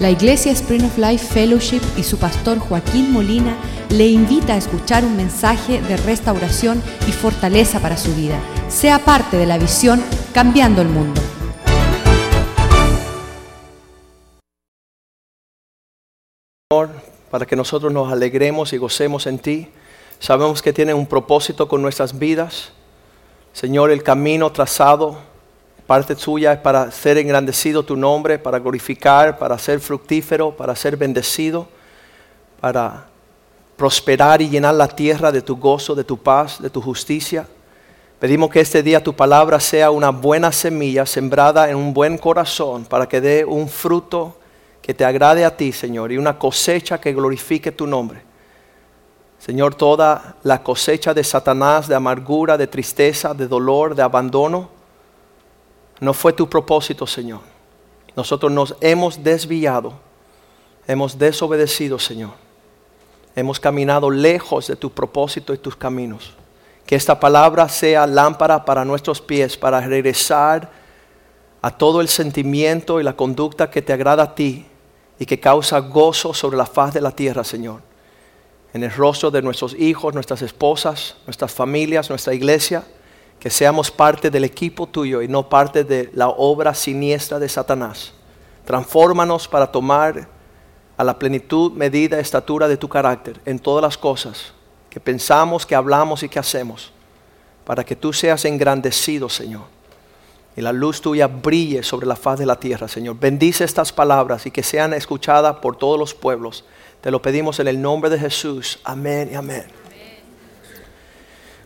La Iglesia Spring of Life Fellowship y su pastor Joaquín Molina le invita a escuchar un mensaje de restauración y fortaleza para su vida. Sea parte de la visión Cambiando el Mundo. Señor, para que nosotros nos alegremos y gocemos en ti. Sabemos que tiene un propósito con nuestras vidas. Señor, el camino trazado, parte suya es para ser engrandecido tu nombre, para glorificar, para ser fructífero, para ser bendecido, para prosperar y llenar la tierra de tu gozo, de tu paz, de tu justicia. Pedimos que este día tu palabra sea una buena semilla sembrada en un buen corazón para que dé un fruto que te agrade a ti, Señor, y una cosecha que glorifique tu nombre. Señor, toda la cosecha de Satanás, de amargura, de tristeza, de dolor, de abandono, no fue tu propósito, Señor. Nosotros nos hemos desviado, hemos desobedecido, Señor. Hemos caminado lejos de tu propósito y tus caminos. Que esta palabra sea lámpara para nuestros pies, para regresar a todo el sentimiento y la conducta que te agrada a ti y que causa gozo sobre la faz de la tierra, Señor en el rostro de nuestros hijos, nuestras esposas, nuestras familias, nuestra iglesia, que seamos parte del equipo tuyo y no parte de la obra siniestra de Satanás. Transfórmanos para tomar a la plenitud, medida, estatura de tu carácter en todas las cosas que pensamos, que hablamos y que hacemos, para que tú seas engrandecido, Señor, y la luz tuya brille sobre la faz de la tierra, Señor. Bendice estas palabras y que sean escuchadas por todos los pueblos te lo pedimos en el nombre de Jesús. Amén y amén.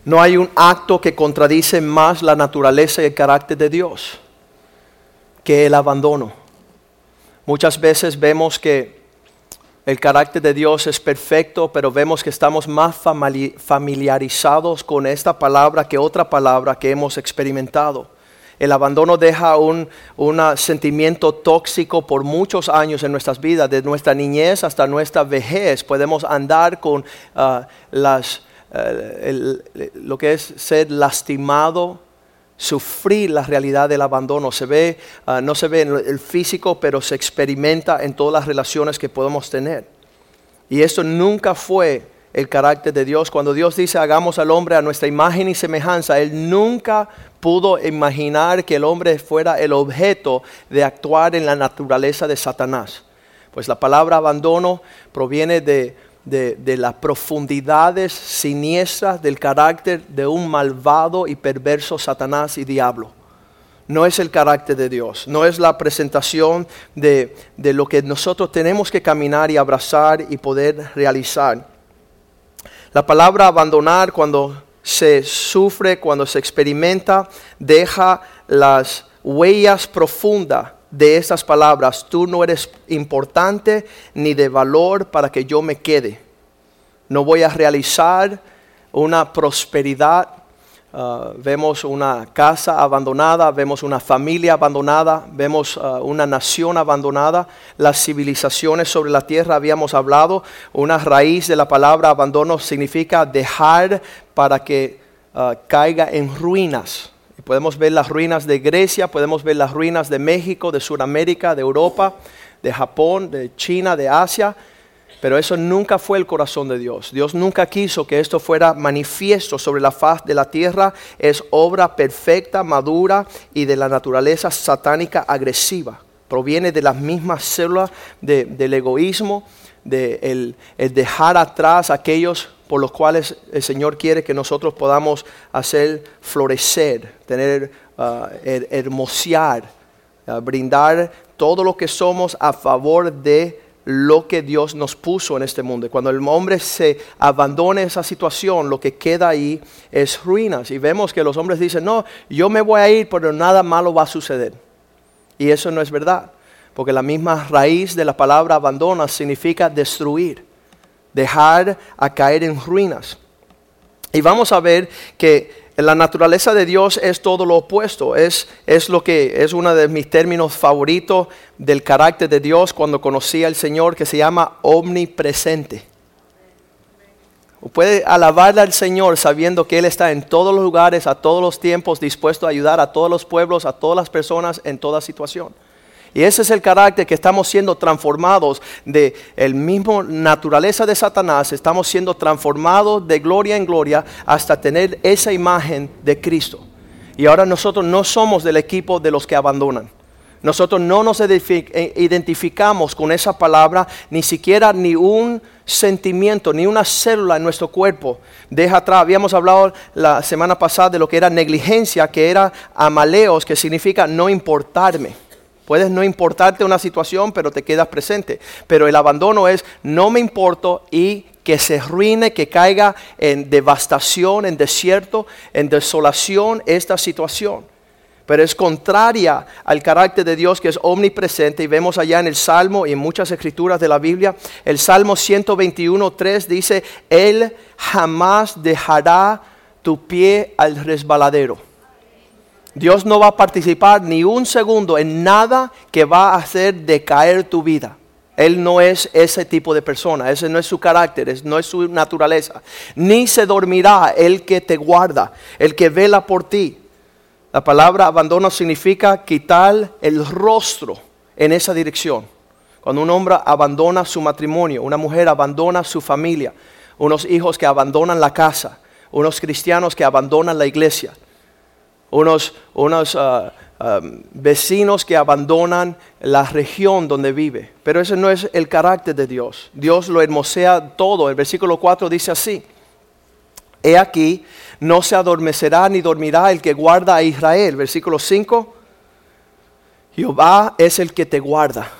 No hay un acto que contradice más la naturaleza y el carácter de Dios que el abandono. Muchas veces vemos que el carácter de Dios es perfecto, pero vemos que estamos más familiarizados con esta palabra que otra palabra que hemos experimentado. El abandono deja un, sentimiento tóxico por muchos años en nuestras vidas, de nuestra niñez hasta nuestra vejez. Podemos andar con ah, las, eh, lo que es ser lastimado, sufrir la realidad del abandono. Se ve, ah, no se ve en el físico, pero se experimenta en todas las relaciones que podemos tener. Y esto nunca fue el carácter de Dios. Cuando Dios dice hagamos al hombre a nuestra imagen y semejanza, Él nunca pudo imaginar que el hombre fuera el objeto de actuar en la naturaleza de Satanás. Pues la palabra abandono proviene de, de, las profundidades siniestras del carácter de un malvado y perverso Satanás y diablo. No es el carácter de Dios, no es la presentación de, de lo que nosotros tenemos que caminar y abrazar y poder realizar. La palabra abandonar cuando se sufre, cuando se experimenta, deja las huellas profundas de estas palabras. Tú no eres importante ni de valor para que yo me quede. No voy a realizar una prosperidad Ah, vemos una casa abandonada, vemos una familia abandonada, vemos ah, una nación abandonada, las civilizaciones sobre la tierra habíamos hablado, una raíz de la palabra abandono significa dejar para que ah, caiga en ruinas. Podemos ver las ruinas de Grecia, podemos ver las ruinas de México, de Sudamérica, de Europa, de Japón, de China, de Asia pero eso nunca fue el corazón de Dios. Dios nunca quiso que esto fuera manifiesto sobre la faz de la tierra. Es obra perfecta, madura y de la naturaleza satánica agresiva. Proviene de las mismas células del egoísmo, de el, dejar atrás aquellos por los cuales el Señor quiere que nosotros podamos hacer florecer, tener, uh, hermosear, uh, brindar todo lo que somos a favor de lo que Dios nos puso en este mundo. Cuando el hombre se abandona esa situación, lo que queda ahí es ruinas. Y vemos que los hombres dicen, no, yo me voy a ir, pero nada malo va a suceder. Y eso no es verdad, porque la misma raíz de la palabra abandona significa destruir, dejar a caer en ruinas. Y vamos a ver que la naturaleza de Dios es todo lo opuesto, es, es lo que es uno de mis términos favoritos del carácter de Dios cuando conocí al Señor que se llama omnipresente. Puede alabarle al Señor sabiendo que Él está en todos los lugares, a todos los tiempos, dispuesto a ayudar a todos los pueblos, a todas las personas en toda situación. Y ese es el carácter que estamos siendo transformados de el mismo naturaleza de Satanás, estamos siendo transformados de gloria en gloria hasta tener esa imagen de Cristo. Y ahora nosotros no somos del equipo de los que abandonan. Nosotros no nos eh, identificamos con esa palabra, ni siquiera ni un sentimiento, ni una célula en nuestro cuerpo deja atrás. Habíamos hablado la semana pasada de lo que era negligencia, que era amaleos, que significa no importarme. Puedes no importarte una situación, pero te quedas presente. Pero el abandono es no me importo y que se ruine, que caiga en devastación, en desierto, en desolación esta situación pero es contraria al carácter de Dios que es omnipresente y vemos allá en el Salmo y en muchas escrituras de la Biblia, el Salmo 121, 3 dice, Él jamás dejará tu pie al resbaladero. Dios no va a participar ni un segundo en nada que va a hacer decaer tu vida. Él no es ese tipo de persona, ese no es su carácter, no es su naturaleza. Ni se dormirá el que te guarda, el que vela por ti. La palabra abandono significa quitar el rostro en esa dirección. Cuando un hombre abandona su matrimonio, una mujer abandona su familia, unos hijos que abandonan la casa, unos cristianos que abandonan la iglesia, unos, ah, ah, vecinos que abandonan la región donde vive. Pero ese no es el carácter de Dios. Dios lo hermosea todo. El versículo 4 dice así. He aquí, no se adormecerá ni dormirá el que guarda a Israel. Versículo 5. Jehová es el que te guarda.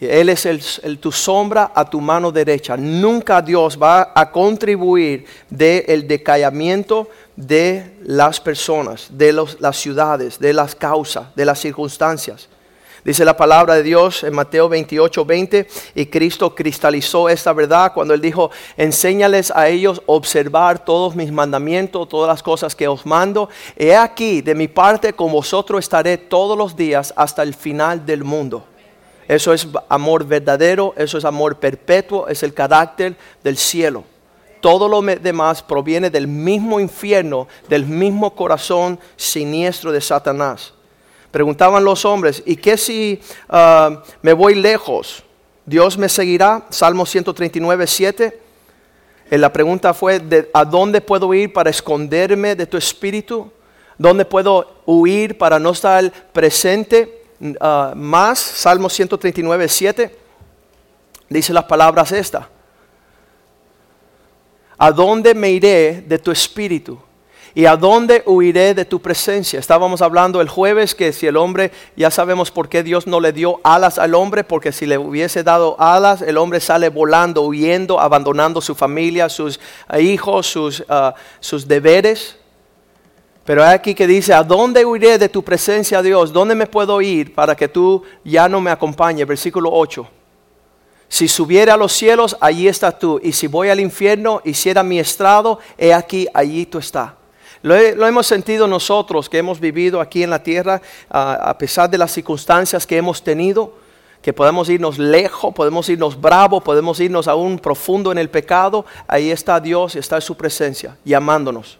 Él es el, tu sombra a tu mano derecha. Nunca Dios va a contribuir del el decayamiento de las personas, de las ciudades, de las causas, de las circunstancias. Dice la palabra de Dios en Mateo 28, 20, y Cristo cristalizó esta verdad cuando Él dijo, enséñales a ellos observar todos mis mandamientos, todas las cosas que os mando. He aquí, de mi parte con vosotros estaré todos los días hasta el final del mundo. Eso es amor verdadero, eso es amor perpetuo, es el carácter del cielo. Todo lo demás proviene del mismo infierno, del mismo corazón siniestro de Satanás. Preguntaban los hombres, ¿y qué si ah, me voy lejos? ¿Dios me seguirá? Salmo 139, 7. Eh, la pregunta fue, ¿a dónde puedo ir para esconderme de tu espíritu? ¿Dónde puedo huir para no estar presente ah, más? Salmo 139, 7. Dice las palabras estas. ¿A dónde me iré de tu espíritu? ¿Y a dónde huiré de tu presencia? Estábamos hablando el jueves que si el hombre, ya sabemos por qué Dios no le dio alas al hombre, porque si le hubiese dado alas, el hombre sale volando, huyendo, abandonando su familia, sus eh, hijos, sus, ah, sus deberes. Pero hay aquí que dice, ¿a dónde huiré de tu presencia, Dios? ¿Dónde me puedo ir para que tú ya no me acompañes? Versículo 8. Si subiera a los cielos, allí estás tú. Y si voy al infierno, hiciera mi estrado, he aquí, allí tú estás. Lo, hemos sentido nosotros que hemos vivido aquí en la tierra, a pesar de las circunstancias que hemos tenido, que podemos irnos lejos, podemos irnos bravos, podemos irnos aún profundo en el pecado. Ahí está Dios, está en su presencia, llamándonos.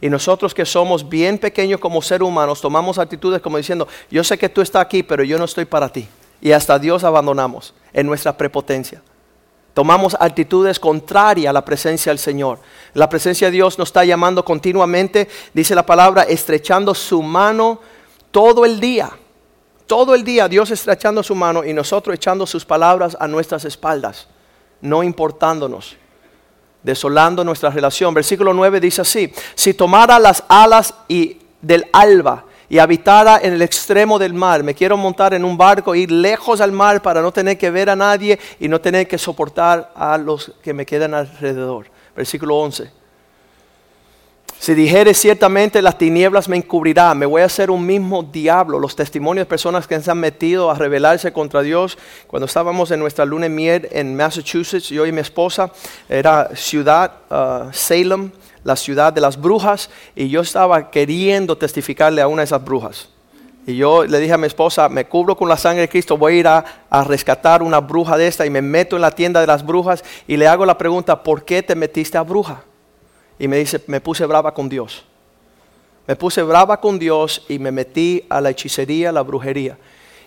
Y nosotros que somos bien pequeños como seres humanos, tomamos actitudes como diciendo, yo sé que tú estás aquí, pero yo no estoy para ti. Y hasta Dios abandonamos en nuestra prepotencia. Tomamos actitudes contrarias a la presencia del Señor. La presencia de Dios nos está llamando continuamente, dice la palabra, estrechando su mano todo el día. Todo el día Dios estrechando su mano y nosotros echando sus palabras a nuestras espaldas, no importándonos, desolando nuestra relación. Versículo 9 dice así, si tomara las alas y del alba y habitara en el extremo del mar. Me quiero montar en un barco, ir lejos al mar para no tener que ver a nadie y no tener que soportar a los que me quedan alrededor. Versículo 11. Si dijere ciertamente las tinieblas me encubrirán, me voy a hacer un mismo diablo. Los testimonios de personas que se han metido a rebelarse contra Dios. Cuando estábamos en nuestra luna de miel en Massachusetts, yo y mi esposa, era ciudad uh, Salem, la ciudad de las brujas y yo estaba queriendo testificarle a una de esas brujas. Y yo le dije a mi esposa, me cubro con la sangre de Cristo, voy a ir a, rescatar una bruja de esta y me meto en la tienda de las brujas y le hago la pregunta, ¿por qué te metiste a bruja? Y me dice, me puse brava con Dios. Me puse brava con Dios y me metí a la hechicería, la brujería.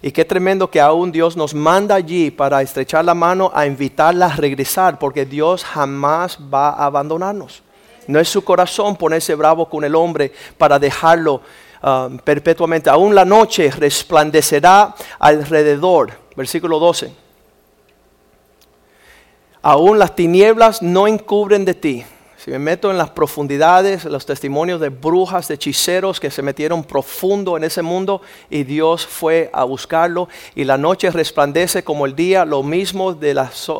Y qué tremendo que aún Dios nos manda allí para estrechar la mano a invitarla a regresar, porque Dios jamás va a abandonarnos. No es su corazón ponerse bravo con el hombre para dejarlo ah, perpetuamente. Aún la noche resplandecerá alrededor. Versículo 12. Aún las tinieblas no encubren de ti. Si me meto en las profundidades, los testimonios de brujas, de hechiceros que se metieron profundo en ese mundo y Dios fue a buscarlo y la noche resplandece como el día, lo mismo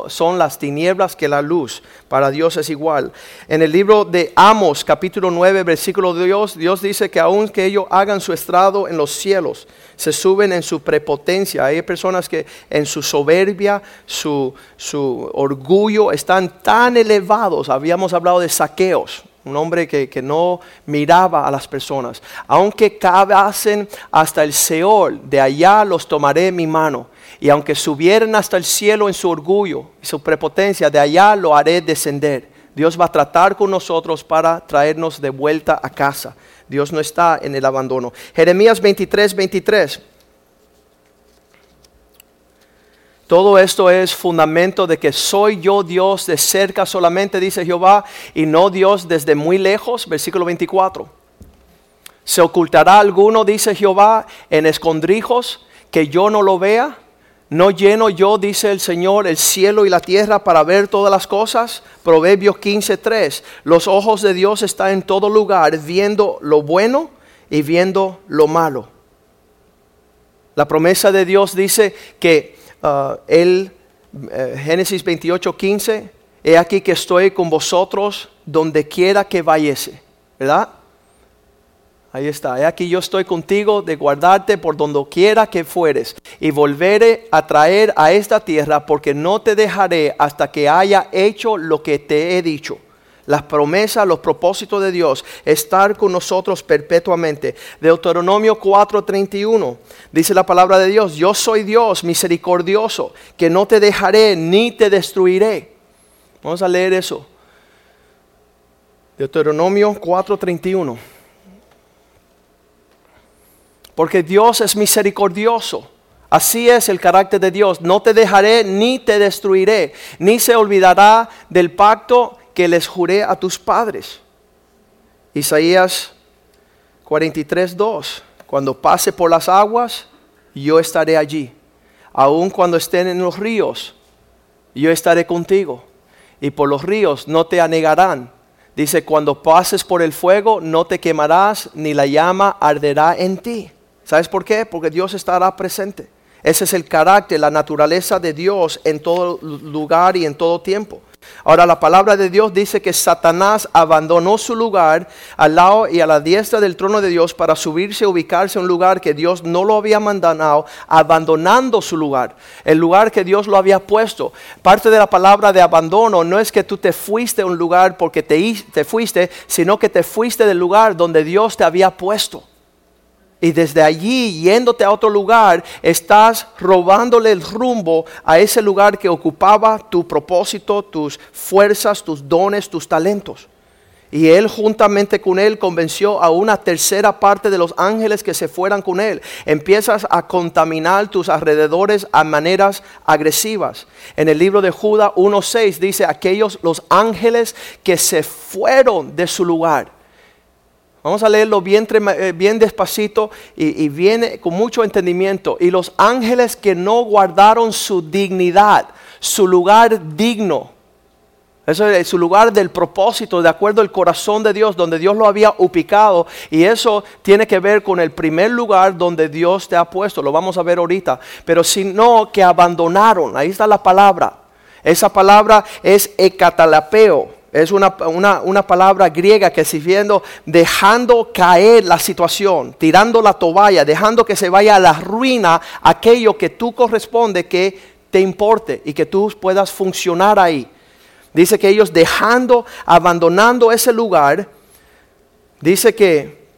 son las tinieblas que la luz. Para Dios es igual. En el libro de Amos, capítulo 9, versículo de Dios, Dios dice que aun que ellos hagan su estrado en los cielos, se suben en su prepotencia. Hay personas que en su soberbia, su, su orgullo están tan elevados. Habíamos hablado de saqueos, un hombre que, no miraba a las personas. Aunque cavasen hasta el Seol, de allá los tomaré mi mano. Y aunque subieran hasta el cielo en su orgullo y su prepotencia, de allá lo haré descender. Dios va a tratar con nosotros para traernos de vuelta a casa. Dios no está en el abandono. Jeremías 23, 23. Todo esto es fundamento de que soy yo Dios de cerca solamente, dice Jehová, y no Dios desde muy lejos. Versículo 24. ¿Se ocultará alguno, dice Jehová, en escondrijos que yo no lo vea? ¿No lleno yo, dice el Señor, el cielo y la tierra para ver todas las cosas? Proverbios 15:3. Los ojos de Dios están en todo lugar, viendo lo bueno y viendo lo malo. La promesa de Dios dice que uh, él, uh, Génesis 28:15, he aquí que estoy con vosotros donde quiera que vayese, ¿verdad? Ahí está. He aquí yo estoy contigo de guardarte por donde quiera que fueres y volveré a traer a esta tierra porque no te dejaré hasta que haya hecho lo que te he dicho. Las promesas, los propósitos de Dios, estar con nosotros perpetuamente. Deuteronomio 4:31 dice la palabra de Dios, yo soy Dios misericordioso, que no te dejaré ni te destruiré. Vamos a leer eso. Deuteronomio 4:31 porque Dios es misericordioso. Así es el carácter de Dios. No te dejaré ni te destruiré, ni se olvidará del pacto que les juré a tus padres. Isaías 43, 2. Cuando pase por las aguas, yo estaré allí. Aun cuando estén en los ríos, yo estaré contigo. Y por los ríos no te anegarán. Dice, cuando pases por el fuego, no te quemarás, ni la llama arderá en ti. ¿Sabes por qué? Porque Dios estará presente. Ese es el carácter, la naturaleza de Dios en todo lugar y en todo tiempo. Ahora la palabra de Dios dice que Satanás abandonó su lugar al lado y a la diestra del trono de Dios para subirse ubicarse en un lugar que Dios no lo había mandado, abandonando su lugar, el lugar que Dios lo había puesto. Parte de la palabra de abandono no es que tú te fuiste a un lugar porque te, te fuiste, sino que te fuiste del lugar donde Dios te había puesto. Y desde allí, yéndote a otro lugar, estás robándole el rumbo a ese lugar que ocupaba tu propósito, tus fuerzas, tus dones, tus talentos. Y él juntamente con él convenció a una tercera parte de los ángeles que se fueran con él. Empiezas a contaminar tus alrededores a maneras agresivas. En el libro de Judas 1.6 dice, aquellos los ángeles que se fueron de su lugar Vamos a leerlo bien, eh, bien despacito y, viene con mucho entendimiento. Y los ángeles que no guardaron su dignidad, su lugar digno. Eso es su lugar del propósito, de acuerdo al corazón de Dios, donde Dios lo había ubicado. Y eso tiene que ver con el primer lugar donde Dios te ha puesto. Lo vamos a ver ahorita. Pero si no, que abandonaron. Ahí está la palabra. Esa palabra es ecatalapeo es una, palabra griega que sirviendo dejando caer la situación, tirando la toalla, dejando que se vaya a la ruina aquello que tú corresponde que te importe y que tú puedas funcionar ahí. Dice que ellos dejando, abandonando ese lugar, dice que,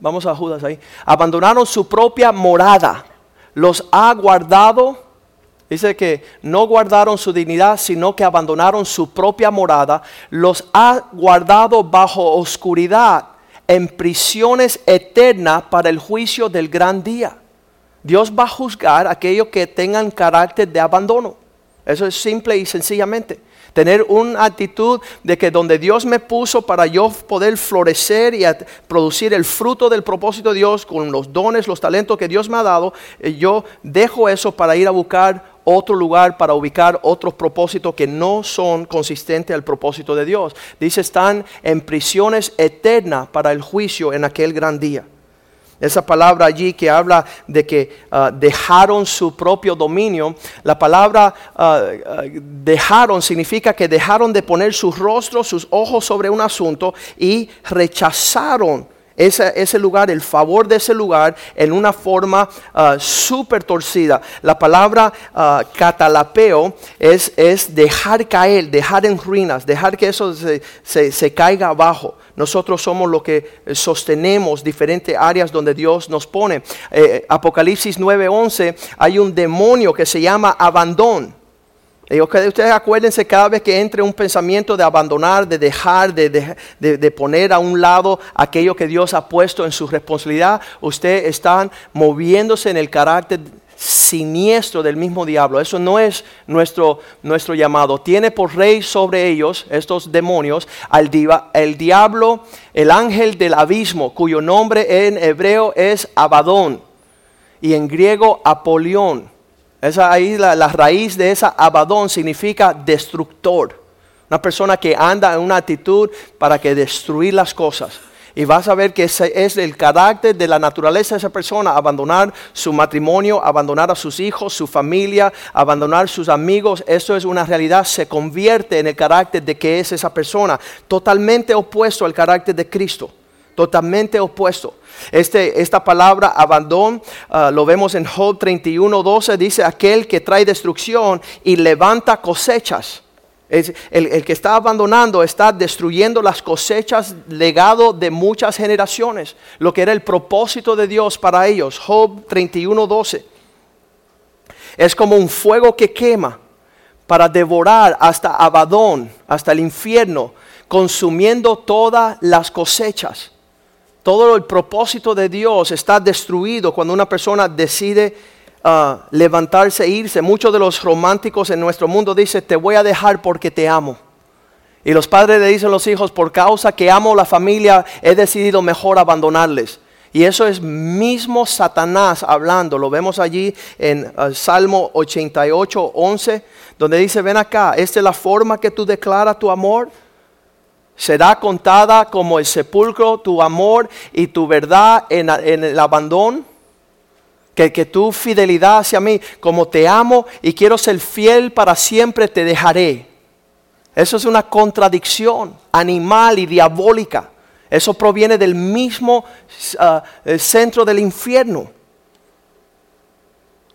vamos a Judas ahí, abandonaron su propia morada, los ha guardado Dice que no guardaron su dignidad, sino que abandonaron su propia morada. Los ha guardado bajo oscuridad, en prisiones eternas para el juicio del gran día. Dios va a juzgar a aquellos que tengan carácter de abandono. Eso es simple y sencillamente. Tener una actitud de que donde Dios me puso para yo poder florecer y producir el fruto del propósito de Dios con los dones, los talentos que Dios me ha dado, eh, yo dejo eso para ir a buscar otro lugar para ubicar otros propósitos que no son consistentes al propósito de Dios. Dice, están en prisiones eternas para el juicio en aquel gran día. Esa palabra allí que habla de que ah, dejaron su propio dominio, la palabra ah, ah, dejaron significa que dejaron de poner sus rostros, sus ojos sobre un asunto y rechazaron ese, lugar, el favor de ese lugar en una forma súper torcida. La palabra catalapeo es, es, dejar caer, dejar en ruinas, dejar que eso se, se caiga abajo. Nosotros somos los que sostenemos diferentes áreas donde Dios nos pone. Eh, Apocalipsis 9:11 hay un demonio que se llama abandón. Y ustedes acuérdense cada vez que entre un pensamiento de abandonar, de dejar, de, de, poner a un lado aquello que Dios ha puesto en su responsabilidad, ustedes están moviéndose en el carácter siniestro del mismo diablo. Eso no es nuestro, nuestro llamado. Tiene por rey sobre ellos, estos demonios, al el diablo, el ángel del abismo, cuyo nombre en hebreo es Abadón y en griego Apolión. Esa ahí la, raíz de esa Abadón significa destructor. Una persona que anda en una actitud para que destruir las cosas. Y vas a ver que ese es el carácter de la naturaleza de esa persona, abandonar su matrimonio, abandonar a sus hijos, su familia, abandonar sus amigos. Eso es una realidad, se convierte en el carácter de que es esa persona, totalmente opuesto al carácter de Cristo totalmente opuesto. Este, esta palabra abandono ah, lo vemos en Job 31, 12, dice aquel que trae destrucción y levanta cosechas el, que está abandonando está destruyendo las cosechas, legado de muchas generaciones, lo que era el propósito de Dios para ellos. Job 31:12. Es como un fuego que quema para devorar hasta Abadón, hasta el infierno, consumiendo todas las cosechas. Todo el propósito de Dios está destruido cuando una persona decide levantarse e irse. Muchos de los románticos en nuestro mundo dicen, te voy a dejar porque te amo. Y los padres le dicen a los hijos, por causa que amo la familia, he decidido mejor abandonarles. Y eso es mismo Satanás hablando. Lo vemos allí en uh, Salmo 88, 11, donde dice, ven acá, esta es la forma que tú declaras tu amor. Será contada como el sepulcro tu amor y tu verdad en el abandono que, tu fidelidad hacia mí, como te amo y quiero ser fiel para siempre, te dejaré. Eso es una contradicción animal y diabólica. Eso proviene del mismo ah, centro del infierno.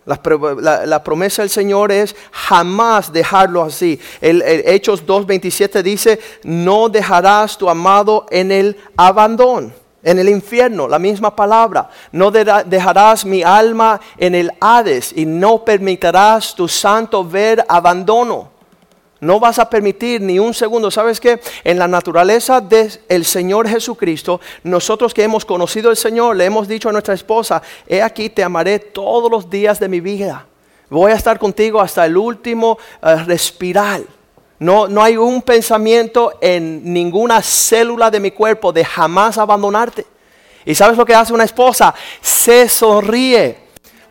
La, promesa del Señor es jamás dejarlo así. El, el Hechos 2.27 dice, no dejarás tu amado en el abandono en el infierno, la misma palabra. No dejarás mi alma en el Hades y no permitirás tu santo ver abandono. No vas a permitir ni un segundo. ¿Sabes qué? En la naturaleza del Señor Jesucristo, nosotros que hemos conocido al Señor, le hemos dicho a nuestra esposa, he aquí te amaré todos los días de mi vida. Voy a estar contigo hasta el último eh, respirar. No, no hay un pensamiento en ninguna célula de mi cuerpo de jamás abandonarte. ¿Y sabes lo que hace una esposa? Se sonríe.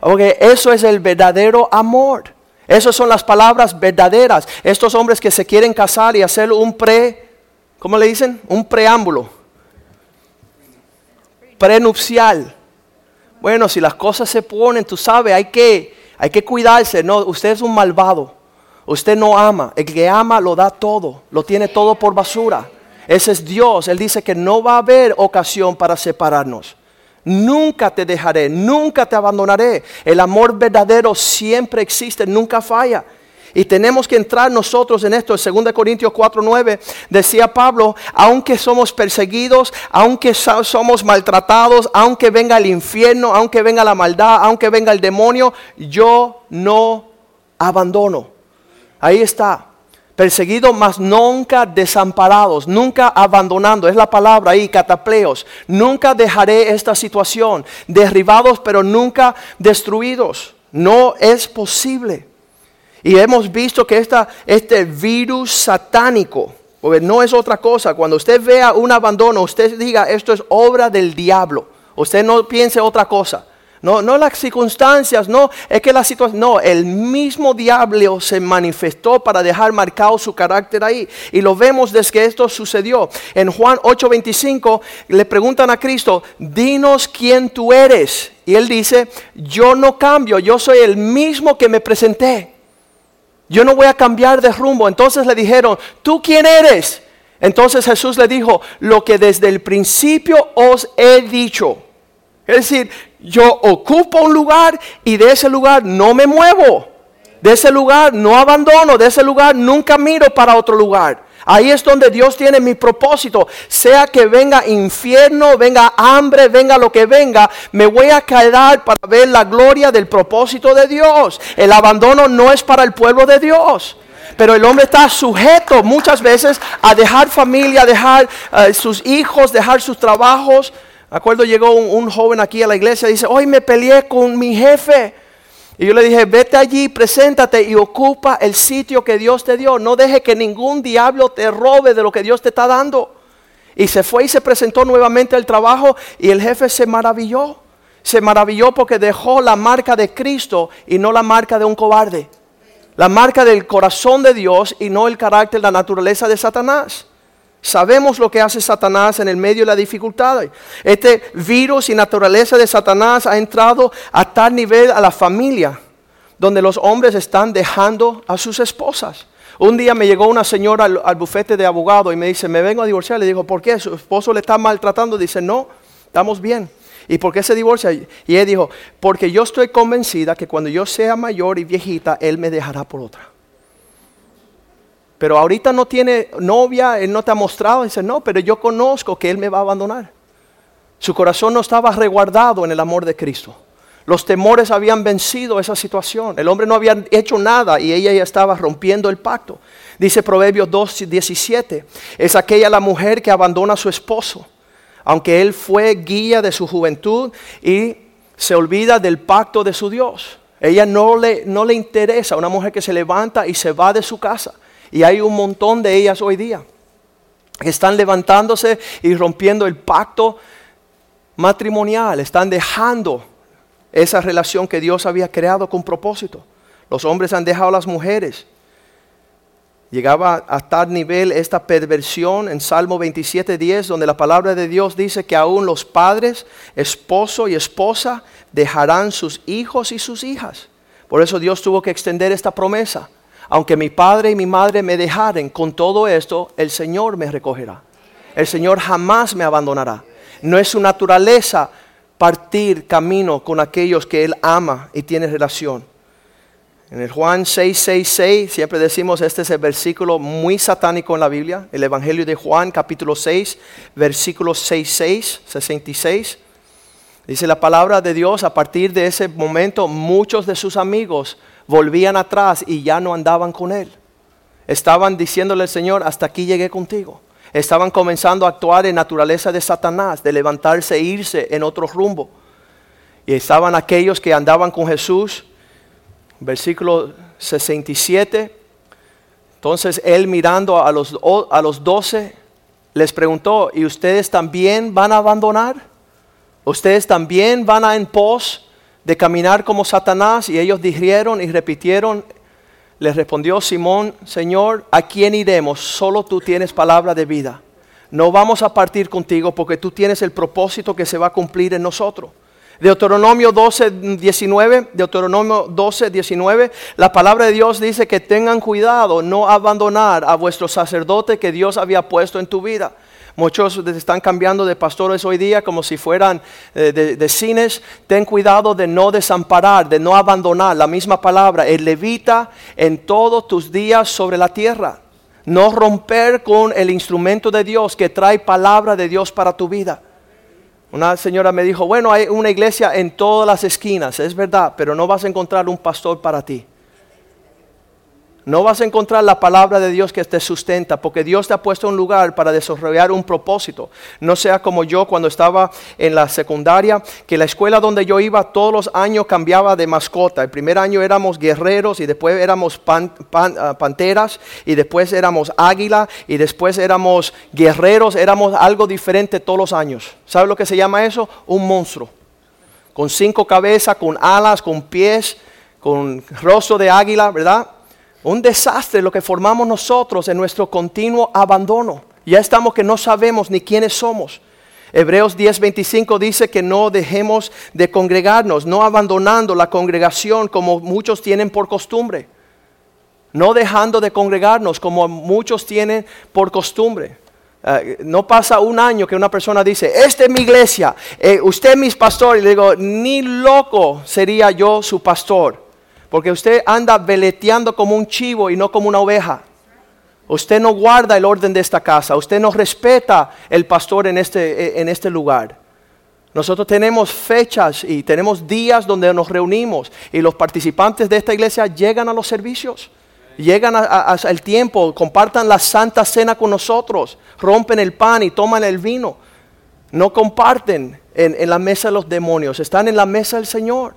Porque eso es el verdadero amor. Esas son las palabras verdaderas. Estos hombres que se quieren casar y hacer un pre, ¿cómo le dicen? Un preámbulo. Prenupcial. Bueno, si las cosas se ponen, tú sabes, hay que, hay que cuidarse. No, usted es un malvado. Usted no ama. El que ama lo da todo. Lo tiene todo por basura. Ese es Dios. Él dice que no va a haber ocasión para separarnos. Nunca te dejaré, nunca te abandonaré. El amor verdadero siempre existe, nunca falla. Y tenemos que entrar nosotros en esto. En 2 Corintios 4:9 decía Pablo, aunque somos perseguidos, aunque somos maltratados, aunque venga el infierno, aunque venga la maldad, aunque venga el demonio, yo no abandono. Ahí está. Perseguidos, mas nunca desamparados, nunca abandonando, es la palabra ahí, catapleos. Nunca dejaré esta situación, derribados pero nunca destruidos. No es posible. Y hemos visto que esta, este virus satánico, porque no es otra cosa, cuando usted vea un abandono, usted diga, esto es obra del diablo. Usted no piense otra cosa. No, no las circunstancias, no, es que la situación, no, el mismo diablo se manifestó para dejar marcado su carácter ahí. Y lo vemos desde que esto sucedió. En Juan 8:25 le preguntan a Cristo, dinos quién tú eres. Y él dice, yo no cambio, yo soy el mismo que me presenté. Yo no voy a cambiar de rumbo. Entonces le dijeron, ¿tú quién eres? Entonces Jesús le dijo, lo que desde el principio os he dicho. Es decir, yo ocupo un lugar y de ese lugar no me muevo. De ese lugar no abandono, de ese lugar nunca miro para otro lugar. Ahí es donde Dios tiene mi propósito. Sea que venga infierno, venga hambre, venga lo que venga, me voy a quedar para ver la gloria del propósito de Dios. El abandono no es para el pueblo de Dios. Pero el hombre está sujeto muchas veces a dejar familia, dejar eh, sus hijos, dejar sus trabajos acuerdo llegó un, joven aquí a la iglesia y dice, hoy me peleé con mi jefe. Y yo le dije, vete allí, preséntate y ocupa el sitio que Dios te dio. No deje que ningún diablo te robe de lo que Dios te está dando. Y se fue y se presentó nuevamente al trabajo y el jefe se maravilló. Se maravilló porque dejó la marca de Cristo y no la marca de un cobarde. La marca del corazón de Dios y no el carácter, la naturaleza de Satanás. Sabemos lo que hace Satanás en el medio de la dificultad. Este virus y naturaleza de Satanás ha entrado a tal nivel a la familia, donde los hombres están dejando a sus esposas. Un día me llegó una señora al, bufete de abogado y me dice, me vengo a divorciar. Le digo, ¿por qué? ¿Su esposo le está maltratando? Dice, no, estamos bien. ¿Y por qué se divorcia? Y ella dijo, porque yo estoy convencida que cuando yo sea mayor y viejita, él me dejará por otra pero ahorita no tiene novia, él no te ha mostrado. Dice, no, pero yo conozco que él me va a abandonar. Su corazón no estaba reguardado en el amor de Cristo. Los temores habían vencido esa situación. El hombre no había hecho nada y ella ya estaba rompiendo el pacto. Dice Proverbios 2, 17. Es aquella la mujer que abandona a su esposo, aunque él fue guía de su juventud y se olvida del pacto de su Dios. Ella no le, no le interesa, una mujer que se levanta y se va de su casa y hay un montón de ellas hoy día que están levantándose y rompiendo el pacto matrimonial, están dejando esa relación que Dios había creado con propósito. Los hombres han dejado a las mujeres. Llegaba a tal nivel esta perversión en Salmo 27.10, donde la palabra de Dios dice que aún los padres, esposo y esposa, dejarán sus hijos y sus hijas. Por eso Dios tuvo que extender esta promesa aunque mi padre y mi madre me dejaren, con todo esto el Señor me recogerá. El Señor jamás me abandonará. No es su naturaleza partir camino con aquellos que Él ama y tiene relación. En el Juan 666 siempre decimos, este es el versículo muy satánico en la Biblia, el Evangelio de Juan capítulo 6, versículo 66, 66. Dice la palabra de Dios, a partir de ese momento muchos de sus amigos volvían atrás y ya no andaban con él. Estaban diciéndole al Señor, hasta aquí llegué contigo. Estaban comenzando a actuar en naturaleza de Satanás, de levantarse e irse en otro rumbo. Y estaban aquellos que andaban con Jesús, versículo 67. Entonces él mirando a los, a los doce, les preguntó, ¿y ustedes también van a abandonar? ¿Ustedes también van a en pos de caminar como Satanás y ellos dijeron y repitieron, les respondió Simón, Señor, ¿a quién iremos? Solo tú tienes palabra de vida. No vamos a partir contigo porque tú tienes el propósito que se va a cumplir en nosotros. Deuteronomio 12, 19, Deuteronomio 12, 19, la palabra de Dios dice que tengan cuidado, no abandonar a vuestro sacerdote que Dios había puesto en tu vida. Muchos están cambiando de pastores hoy día como si fueran eh, de, cines. Ten cuidado de no desamparar, de no abandonar. La misma palabra, el levita en todos tus días sobre la tierra. No romper con el instrumento de Dios que trae palabra de Dios para tu vida. Una señora me dijo, bueno, hay una iglesia en todas las esquinas, es verdad, pero no vas a encontrar un pastor para ti. No vas a encontrar la palabra de Dios que te sustenta, porque Dios te ha puesto un lugar para desarrollar un propósito. No sea como yo cuando estaba en la secundaria, que la escuela donde yo iba todos los años cambiaba de mascota. El primer año éramos guerreros y después éramos ah, panteras y después éramos águila y después éramos guerreros. Éramos algo diferente todos los años. ¿Sabe lo que se llama eso? Un monstruo. Con cinco cabezas, con alas, con pies, con rostro de águila, ¿verdad? Un desastre lo que formamos nosotros en nuestro continuo abandono. Ya estamos que no sabemos ni quiénes somos. Hebreos 10:25 dice que no dejemos de congregarnos, no abandonando la congregación como muchos tienen por costumbre. No dejando de congregarnos como muchos tienen por costumbre. Eh, no pasa un año que una persona dice, esta es mi iglesia, eh, usted es mi pastor. Y le digo, ni loco sería yo su pastor. Porque usted anda veleteando como un chivo y no como una oveja. Usted no guarda el orden de esta casa. Usted no respeta el pastor en este, en este lugar. Nosotros tenemos fechas y tenemos días donde nos reunimos y los participantes de esta iglesia llegan a los servicios. Llegan al tiempo, compartan la santa cena con nosotros, rompen el pan y toman el vino. No comparten en la mesa de los demonios, están en la mesa del Señor.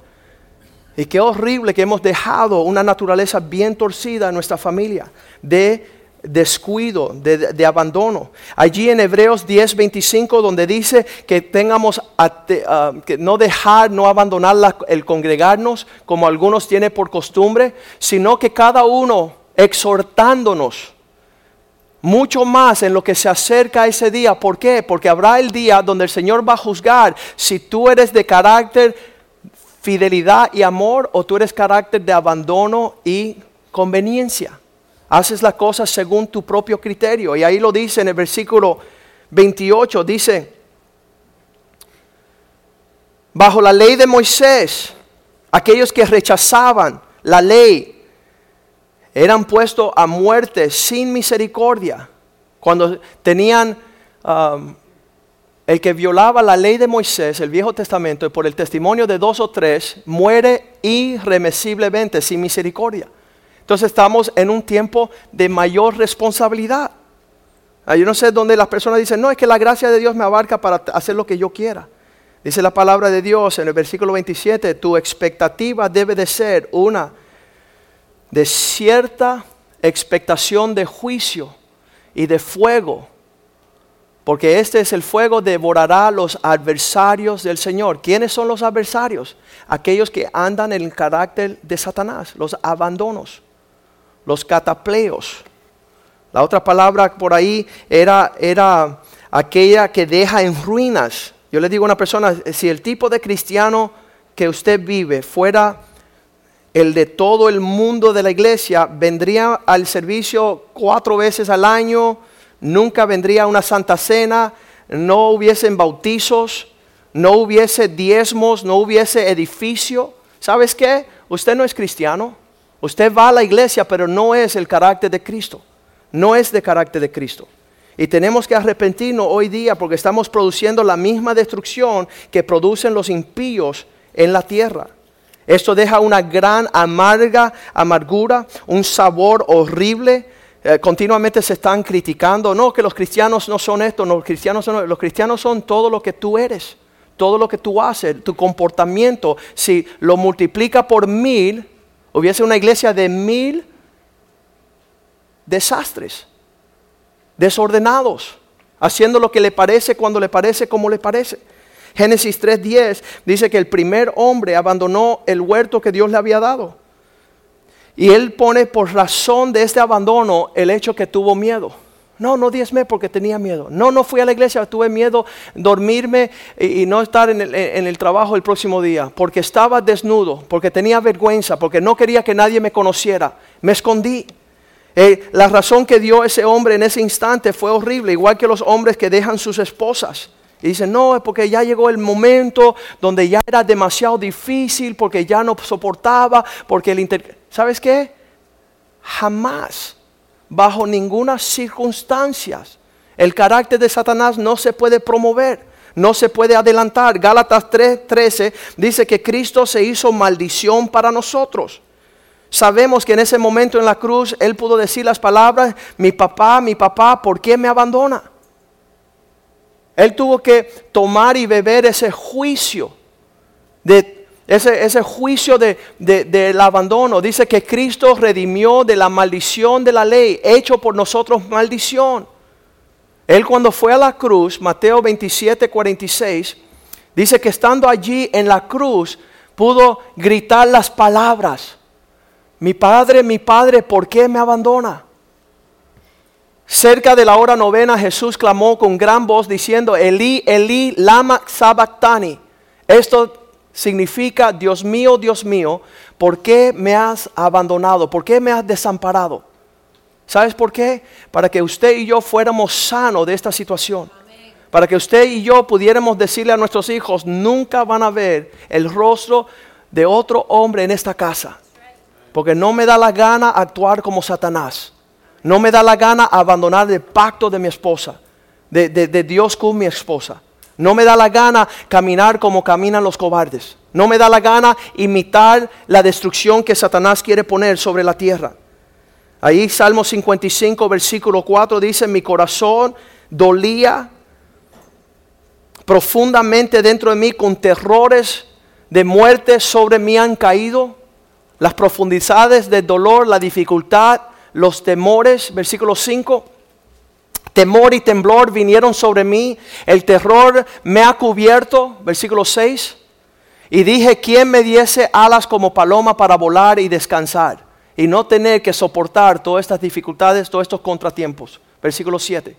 Y qué horrible que hemos dejado una naturaleza bien torcida en nuestra familia, de descuido, de, abandono. Allí en Hebreos 10, 25, donde dice que tengamos ah, que no dejar, no abandonar el congregarnos como algunos tienen por costumbre, sino que cada uno exhortándonos mucho más en lo que se acerca a ese día. ¿Por qué? Porque habrá el día donde el Señor va a juzgar si tú eres de carácter fidelidad y amor o tú eres carácter de abandono y conveniencia. Haces las cosas según tu propio criterio. Y ahí lo dice en el versículo 28, dice, bajo la ley de Moisés, aquellos que rechazaban la ley eran puestos a muerte sin misericordia. Cuando tenían um, el que violaba la ley de Moisés, el Viejo Testamento, y por el testimonio de dos o tres, muere irremisiblemente, sin misericordia. Entonces estamos en un tiempo de mayor responsabilidad. Ah, yo no sé dónde las personas dicen, no, es que la gracia de Dios me abarca para hacer lo que yo quiera. Dice la palabra de Dios en el versículo 27, tu expectativa debe de ser una de cierta expectación de juicio y de fuego porque este es el fuego, devorará los adversarios del Señor. ¿Quiénes son los adversarios? Aquellos que andan en el carácter de Satanás, los abandonos, los catapleos. La otra palabra por ahí era, era aquella que deja en ruinas. Yo le digo a una persona, si el tipo de cristiano que usted vive fuera el de todo el mundo de la iglesia, vendría al servicio cuatro veces al año, nunca vendría una santa cena, no hubiesen bautizos, no hubiese diezmos, no hubiese edificio. ¿Sabes qué? Usted no es cristiano. Usted va a la iglesia, pero no es el carácter de Cristo. No es de carácter de Cristo. Y tenemos que arrepentirnos hoy día porque estamos produciendo la misma destrucción que producen los impíos en la tierra. Esto deja una gran amarga amargura, un sabor horrible eh, continuamente se están criticando, no, que los cristianos no son esto, no, los cristianos son, los cristianos son todo lo que tú eres, todo lo que tú haces, tu comportamiento, si lo multiplica por mil, hubiese una iglesia de mil desastres, desordenados, haciendo lo que le parece, cuando le parece, como le parece. Génesis 3.10 dice que el primer hombre abandonó el huerto que Dios le había dado. Y él pone por razón de este abandono el hecho que tuvo miedo. No, no diezmé porque tenía miedo. No, no fui a la iglesia, tuve miedo dormirme y, no estar en el, trabajo el próximo día, porque estaba desnudo, porque tenía vergüenza, porque no quería que nadie me conociera. Me escondí. Eh, la razón que dio ese hombre en ese instante fue horrible, igual que los hombres que dejan sus esposas. Y dicen, no, es porque ya llegó el momento donde ya era demasiado difícil, porque ya no soportaba, porque el inter ¿Sabes qué? Jamás, bajo ninguna circunstancia, el carácter de Satanás no se puede promover, no se puede adelantar. Gálatas 3:13 dice que Cristo se hizo maldición para nosotros. sabemos que en ese momento en la cruz Él pudo decir las palabras, mi papá, mi papá, ¿por qué me abandona? Él tuvo que tomar y beber ese juicio, de, ese, ese juicio del de, abandono. Dice que Cristo redimió de la maldición de la ley, hecho por nosotros maldición. Él cuando fue a la cruz, Mateo 27, 46, dice que estando allí en la cruz, pudo gritar las palabras, mi padre, mi padre, ¿por qué me abandona? Cerca de la hora novena Jesús clamó con gran voz diciendo, Eli, Eli, lama sabactani. Esto significa, Dios mío, Dios mío, ¿por qué me has abandonado? ¿Por qué me has desamparado? ¿Sabes por qué? Para que usted y yo fuéramos sanos de esta situación. Para que usted y yo pudiéramos decirle a nuestros hijos, nunca van a ver el rostro de otro hombre en esta casa. Porque no me da la gana actuar como Satanás. No me da la gana abandonar el pacto de mi esposa, de, de, Dios con mi esposa. No me da la gana caminar como caminan los cobardes. No me da la gana imitar la destrucción que Satanás quiere poner sobre la tierra. Ahí Salmo 55, versículo 4 dice, mi corazón dolía profundamente dentro de mí con terrores de muerte sobre mí han caído. Las profundidades del dolor, la dificultad, los temores, versículo 5. Temor y temblor vinieron sobre mí, el terror me ha cubierto, versículo 6. Y dije, ¿quién me diese alas como paloma para volar y descansar? y no tener que soportar todas estas dificultades, todos estos contratiempos. Versículo 7.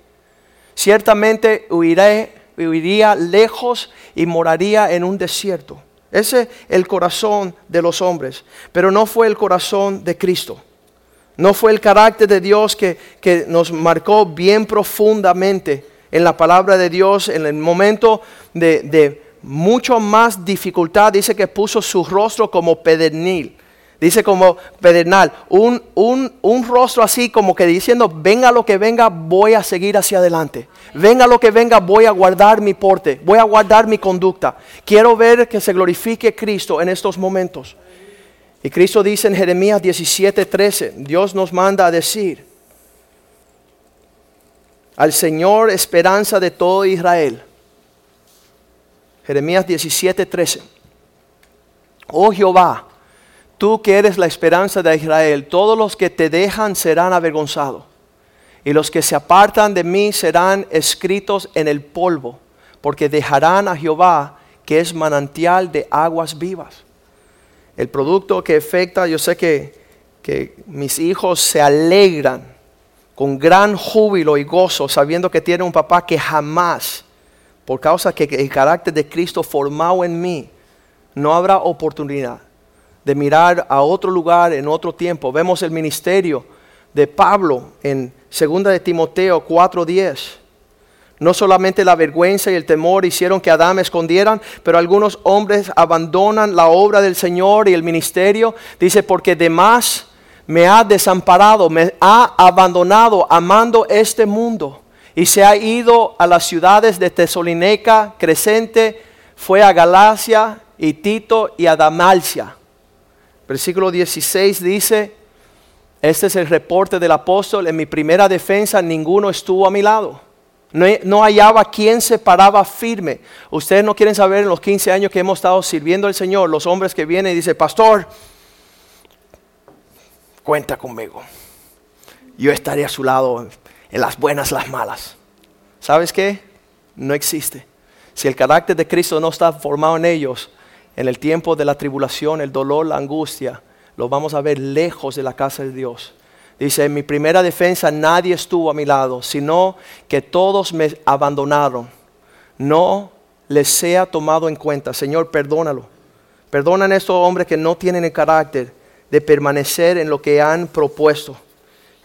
Ciertamente huiré, huiría lejos y moraría en un desierto. Ese es el corazón de los hombres, pero no fue el corazón de Cristo. No fue el carácter de Dios que, que nos marcó bien profundamente en la palabra de Dios en el momento de, de mucho más dificultad. Dice que puso su rostro como pedernil Dice como pedernal, un, un, rostro así como que diciendo, venga lo que venga, voy a seguir hacia adelante. Venga lo que venga, voy a guardar mi porte, voy a guardar mi conducta. Quiero ver que se glorifique Cristo en estos momentos. Y Cristo dice en Jeremías 17:13, Dios nos manda a decir, al Señor esperanza de todo Israel. Jeremías 17:13. Oh Jehová, Tú que eres la esperanza de Israel, todos los que te dejan serán avergonzados. Y los que se apartan de mí serán escritos en el polvo, porque dejarán a Jehová, que es manantial de aguas vivas. El producto que afecta, yo sé que, que mis hijos se alegran con gran júbilo y gozo, sabiendo que tienen un papá que jamás, por causa que el carácter de Cristo formado en mí, no habrá oportunidad de mirar a otro lugar en otro tiempo. Vemos el ministerio de Pablo en 2 de Timoteo 4:10. No solamente la vergüenza y el temor hicieron que Adán escondieran, pero algunos hombres abandonan la obra del Señor y el ministerio. Dice, porque demás me ha desamparado, me ha abandonado amando este mundo y se ha ido a las ciudades de Tesalonica, Crescente, fue a Galacia y Tito y a Damalcia. Versículo 16 dice, este es el reporte del apóstol, en mi primera defensa ninguno estuvo a mi lado. No, hallaba quien se paraba firme. Ustedes no quieren saber en los 15 años que hemos estado sirviendo al Señor, los hombres que vienen y dicen, pastor, cuenta conmigo. Yo estaré a su lado en las buenas, las malas. ¿Sabes qué? No existe. Si el carácter de Cristo no está formado en ellos, en el tiempo de la tribulación, el dolor, la angustia, lo vamos a ver lejos de la casa de Dios. Dice, en mi primera defensa nadie estuvo a mi lado, sino que todos me abandonaron. No les sea tomado en cuenta. Señor, perdónalo. Perdonan a estos hombres que no tienen el carácter de permanecer en lo que han propuesto.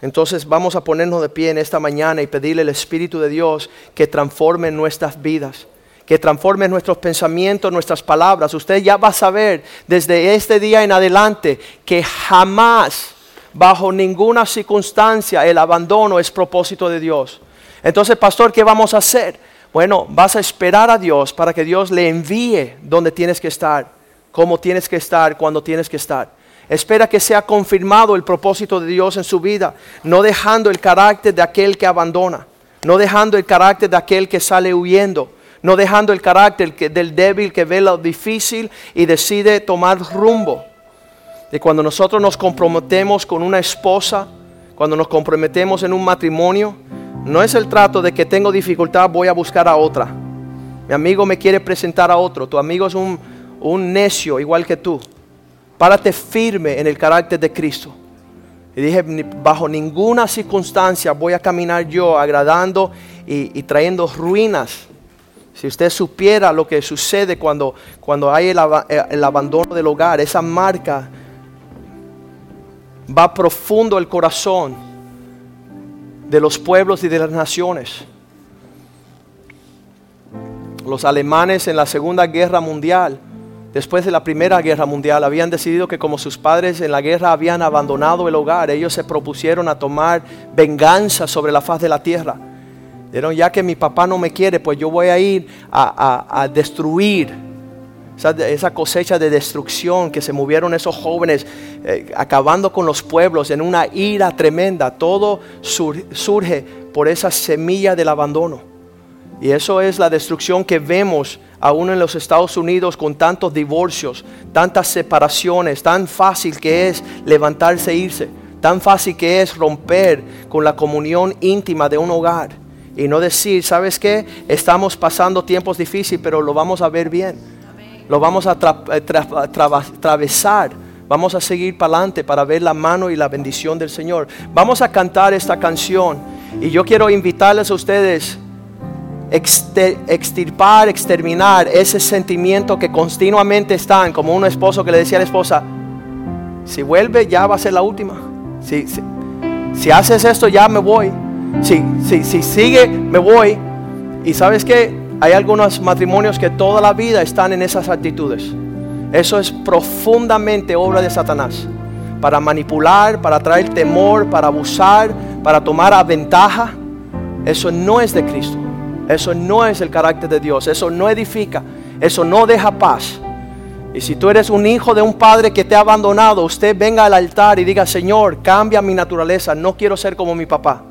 Entonces vamos a ponernos de pie en esta mañana y pedirle al Espíritu de Dios que transforme nuestras vidas que transforme nuestros pensamientos, nuestras palabras. Usted ya va a saber desde este día en adelante que jamás, bajo ninguna circunstancia, el abandono es propósito de Dios. Entonces, pastor, ¿qué vamos a hacer? Bueno, vas a esperar a Dios para que Dios le envíe donde tienes que estar, cómo tienes que estar, cuando tienes que estar. Espera que sea confirmado el propósito de Dios en su vida, no dejando el carácter de aquel que abandona, no dejando el carácter de aquel que sale huyendo, no dejando el carácter del débil que ve lo difícil y decide tomar rumbo. De cuando nosotros nos comprometemos con una esposa, cuando nos comprometemos en un matrimonio, no es el trato de que tengo dificultad, voy a buscar a otra. Mi amigo me quiere presentar a otro, tu amigo es un, un necio igual que tú. Párate firme en el carácter de Cristo. Y dije, bajo ninguna circunstancia voy a caminar yo agradando y, trayendo ruinas. Si usted supiera lo que sucede cuando, cuando hay el, el abandono del hogar, esa marca va profundo el corazón de los pueblos y de las naciones. Los alemanes en la Segunda Guerra Mundial después de la Primera Guerra Mundial, habían decidido que como sus padres en la guerra habían abandonado el hogar, ellos se propusieron a tomar venganza sobre la faz de la tierra. Dijeron, ya que mi papá no me quiere, pues yo voy a ir a, destruir esa, cosecha de destrucción que se movieron esos jóvenes, eh, acabando con los pueblos en una ira tremenda. Todo surge por esa semilla del abandono. Y eso es la destrucción que vemos aún en los Estados Unidos con tantos divorcios, tantas separaciones, tan fácil que es levantarse e irse, tan fácil que es romper con la comunión íntima de un hogar y no decir, ¿sabes qué? Estamos pasando tiempos difíciles, pero lo vamos a ver bien. Lo vamos a eh, atravesar. Vamos a seguir para adelante para ver la mano y la bendición del Señor. Vamos a cantar esta canción. Y yo quiero invitarles a ustedes extirpar, exterminar ese sentimiento que continuamente están, como un esposo que le decía a la esposa, si vuelve ya va a ser la última. Si, si, haces esto ya me voy. Si, si, si sigue me voy. Y sabes que hay algunos matrimonios que toda la vida están en esas actitudes. Eso es profundamente obra de Satanás. Para manipular, para traer temor, para abusar, para tomar ventaja. Eso no es de Cristo. Eso no es el carácter de Dios. Eso no edifica. Eso no deja paz. Y si tú eres un hijo de un padre que te ha abandonado, usted venga al altar y diga, Señor, cambia mi naturaleza. No quiero ser como mi papá.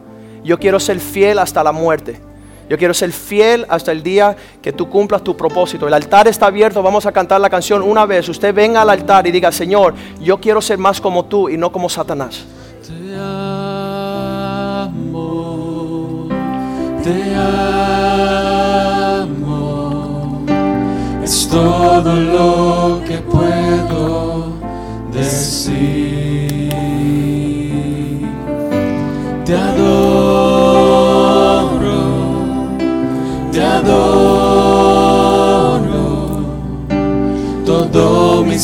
Yo quiero ser fiel hasta la muerte. Yo quiero ser fiel hasta el día que tú cumplas tu propósito. El altar está abierto, vamos a cantar la canción una vez. Usted venga al altar y diga, Señor, yo quiero ser más como tú y no como Satanás. Te amo, te amo. es todo lo que puedo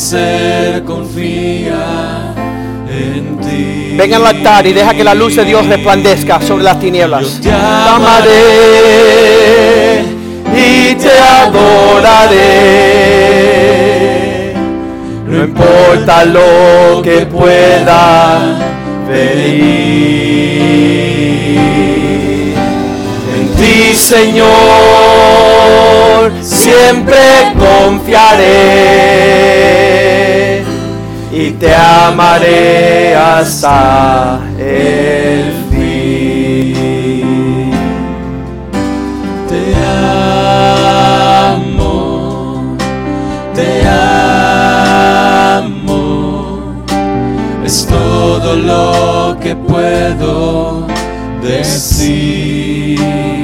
ser confía en ti. Venga al altar y deja que la luz de Dios resplandezca sobre las tinieblas. te amaré y te adoraré. No importa lo que pueda venir. En ti, Señor, siempre confiaré y te amaré hasta el lo que puedo decir.